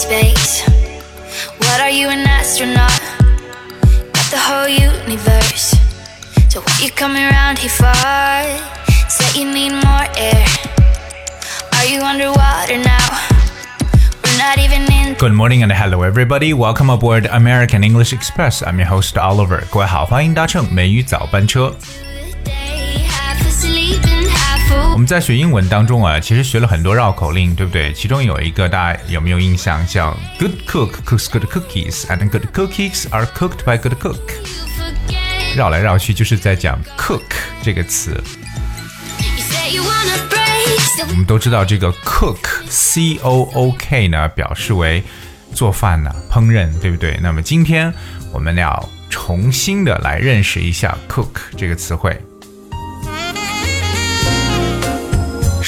space. What are you, an astronaut? Got the whole universe. So what you coming around here for? Say you need more air. Are you underwater now? We're not even in. Good morning and hello everybody. Welcome aboard American English Express. I'm your host Oliver. 各位好，欢迎搭乘美语早班车。 我们在学英文当中啊其实学了很多绕口令对不对？其中有一个大家有没有印象？叫 good cook cooks good cookies and good cookies are cooked by good cook 绕来绕去就是在讲 cook 这个词。我们都知道这个 cook cook 呢表示为做饭呢烹饪对不对？那么今天我们要重新的来认识一下 cook 这个词汇。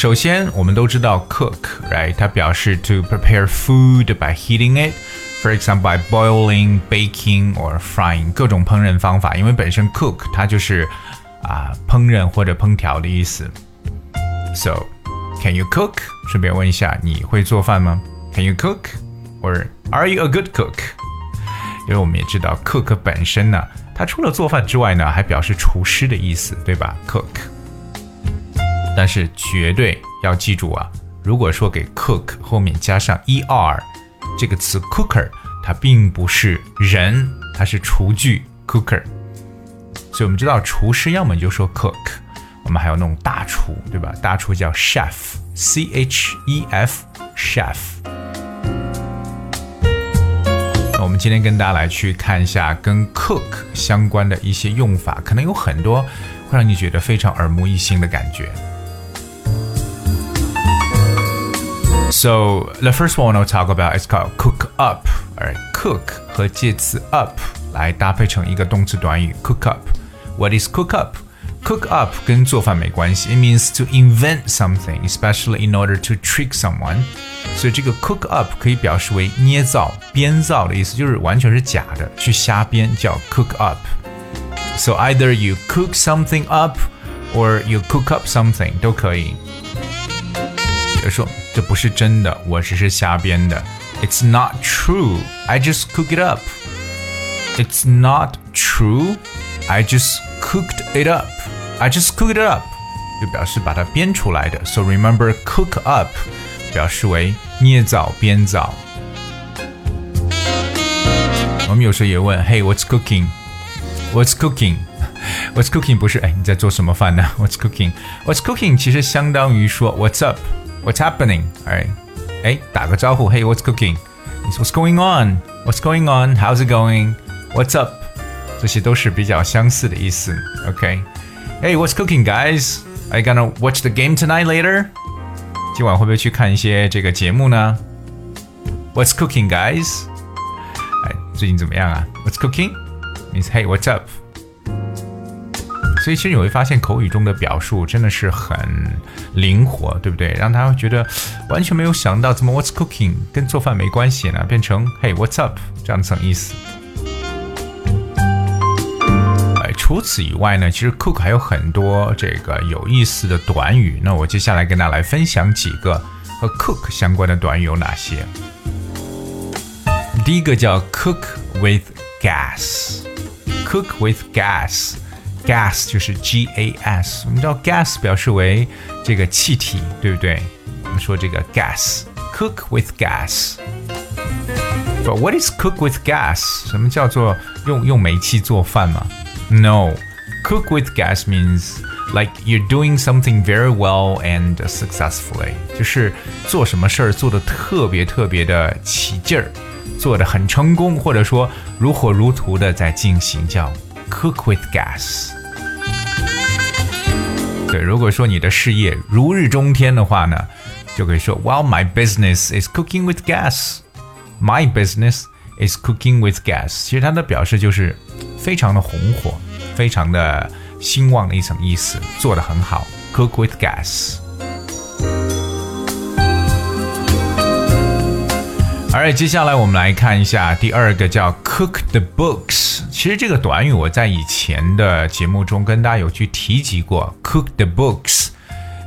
首先，我们都知道 cook，right？它表示 to prepare food by heating it。For example, by boiling, baking or frying，各种烹饪方法。因为本身 cook 它就是啊、烹饪或者烹调的意思。So, can you cook？顺便问一下，你会做饭吗？Can you cook? Or are you a good cook? 因为我们也知道 cook 本身呢，它除了做饭之外呢，还表示厨师的意思，对吧？cook。 但是绝对要记住啊，如果说给 cook 后面加上 er 这个词 cooker，它并不是人，它是厨具 cooker。所以我们知道厨师要么就说 cook，我们还有那种大厨，对吧？大厨叫 chef，c h e f chef。那我们今天跟大家来去看一下跟 cook 相关的一些用法，可能有很多会让你觉得非常耳目一新的感觉。So the first one I'll talk about is called cook up. Alright, cook 和介词 up 来搭配成一个动词短语 cook up. What is cook up? Cook up 跟做饭没关系，it means to invent something, especially in order to trick someone. 所以这个 cook up 可以表示为捏造、编造的意思，就是完全是假的，去瞎编叫 cook up. So either you cook something up or you cook up something 都可以。 比如说这不是真的，我只是瞎编的。It's not true. I just cook it up. It's not true. I just cooked it up. I just cooked it up. 就表示把它编出来的。So remember, cook up 表示为捏造、编造。我们有时候也问，Hey, what's cooking? What's cooking? What's cooking 不是哎你在做什么饭呢？What's cooking? What's cooking 其实相当于说 What's up? What's happening? Alright，哎，打个招呼，Hey, what's cooking? What's going on? What's going on? How's it going? What's up? 这些都是比较相似的意思。OK。Hey, what's cooking, guys? Are you gonna watch the game tonight later? 今晚会不会去看一些这个节目呢？What's cooking, guys? 哎，最近怎么样啊？What's cooking? Means hey, what's up? 所以其实你会发现口语中的表述真的是很灵活，对不对？让他会觉得完全没有想到怎么 What's cooking 跟做饭没关系呢？变成 Hey What's up 这样层意思。哎，除此以外呢，其实 cook 还有很多这个有意思的短语。那我接下来跟大家来分享几个和 cook 相关的短语有哪些。第一个叫 cook with gas，cook with gas。gas 就是 G A S，我们知道 gas 表示为这个气体，对不对？我们说这个 gas，cook with gas。But what is cook with gas？什么叫做用用煤气做饭吗？No，cook with gas means like you're doing something very well and successfully，就是做什么事儿做的特别特别的起劲儿，做的很成功，或者说如火如荼的在进行，叫 cook with gas。 对，如果说你的事业如日中天的话呢，就可以说，Well, my business is cooking with gas. My business is cooking with gas. 其实它的表示就是非常的红火，非常的兴旺的一层意思，做得很好，cook with gas。而接下来我们来看一下第二个叫 cook the books。其实这个短语我在以前的节目中跟大家有去提及过，cook the books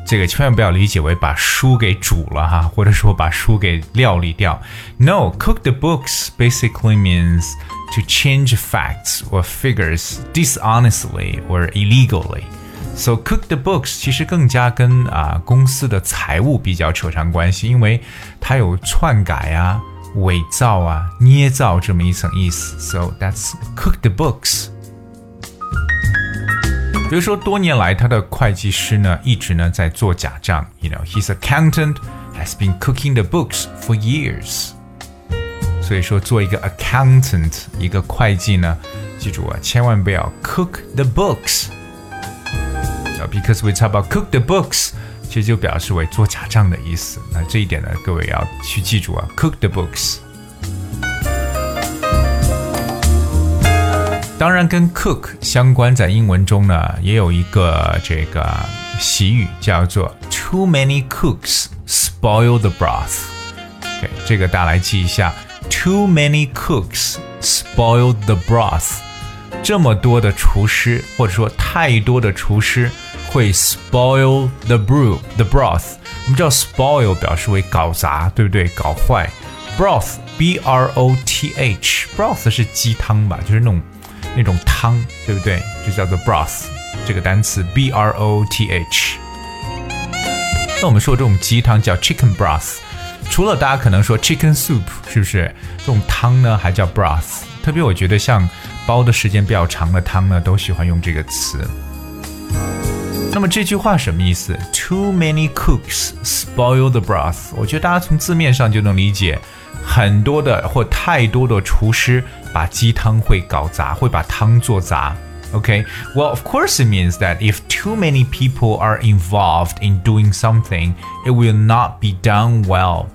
这个千万不要理解为把书给煮了哈，或者说把书给料理掉。No, cook the books basically means to change facts or figures dishonestly or illegally. So cook the books 其实更加跟啊公司的财务比较扯上关系，因为它有篡改啊、伪造啊、捏造这么一层意思。So that's cook the books. 比如说，多年来他的会计师呢一直呢在做假账。You know, his accountant has been cooking the books for years. 所以说，做一个 accountant，一个会计呢，记住啊，千万不要 cook the books。Because we talk about cook the books， 其实就表示为做假账的意思。那这一点呢，各位要去记住啊，cook the books。当然，跟 cook 相关，在英文中呢，也有一个这个习语叫做 "Too many cooks spoil the broth"。OK，这个大家来记一下：Too many cooks spoil the broth。这么多的厨师，或者说太多的厨师，会 spoil the brew the broth。我们知道 spoil 表示为搞砸，对不对？搞坏。broth b r o t h broth 是鸡汤吧？就是那种。那种汤，对不对？就叫做 broth 这个单词 b r o t h。那我们说这种鸡汤叫 chicken broth，除了大家可能说 chicken soup，是不是？这种汤呢还叫 broth。特别我觉得像煲的时间比较长的汤呢，都喜欢用这个词。那么这句话什么意思？Too many cooks spoil the broth。我觉得大家从字面上就能理解。很多的或太多的厨师把鸡汤会搞砸，会把汤做砸。Okay, well, of course, it means that if too many people are involved in doing something, it will not be done well.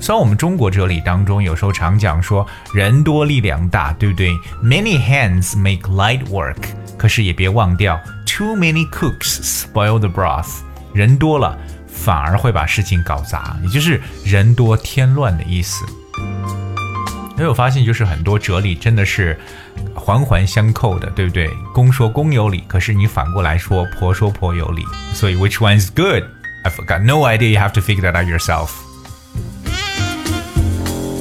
虽然我们中国哲理当中有时候常讲说人多力量大，对不对？Many hands make light work，可是也别忘掉，too many cooks spoil the broth。人多了反而会把事情搞砸，也就是人多添乱的意思。没有发现，就是很多哲理真的是环环相扣的，对不对？公说公有理，可是你反过来说婆说婆有理。所以，which one is good? I've got no idea. You have to figure that out yourself.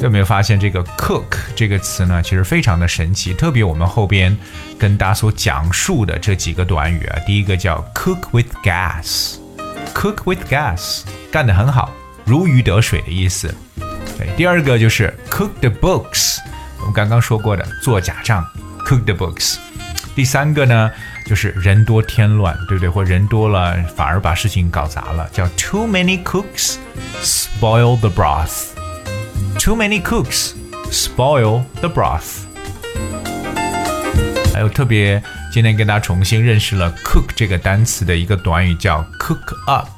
有没有发现这个 cook 这个词呢？其实非常的神奇，特别我们后边跟大家所讲述的这几个短语啊，第一个叫 cook with gas，cook with gas，干得很好，如鱼得水的意思。对，第二个就是 cook the books，我们刚刚说过的做假账，cook the books。第三个呢，就是人多添乱，对不对？或人多了反而把事情搞砸了，叫 too many cooks spoil the broth。Too many cooks spoil the broth。还有特别，今天跟大家重新认识了 cook 这个单词的一个短语，叫 cook up，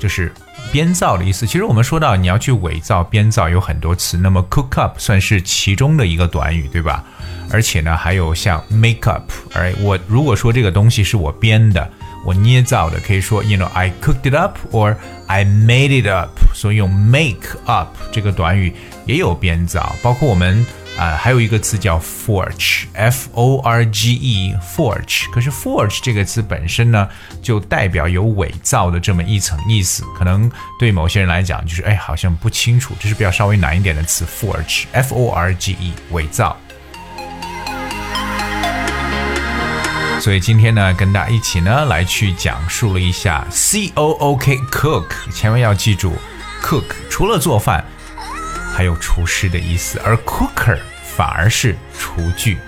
就是。 编造的意思，其实我们说到你要去伪造、编造有很多词，那么 cook up 算是其中的一个短语，对吧？而且呢，还有像 make up，而我如果说这个东西是我编的、我捏造的，可以说 you know I cooked it up or I made it up，所以用 make up 这个短语也有编造，包括我们。啊，还有一个词叫 forge，f o r g e，forge。可是 forge 这个词本身呢，就代表有伪造的这么一层意思。可能对某些人来讲，就是哎，好像不清楚，这是比较稍微难一点的词，forge，f o r g e，伪造。所以今天呢，跟大家一起呢，来去讲述了一下 c o o k，cook，千万要记住，cook 除了做饭。还有厨师的意思，而 cooker 反而是厨具。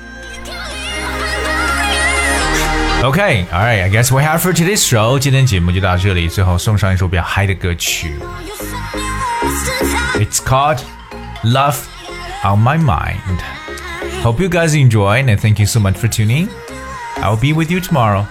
Okay, all right, I guess we have for today's show. 今天节目就到这里，最后送上一首比较嗨的歌曲。It's called Love on My Mind. Hope you guys enjoy and thank you so much for tuning. I'll be with you tomorrow.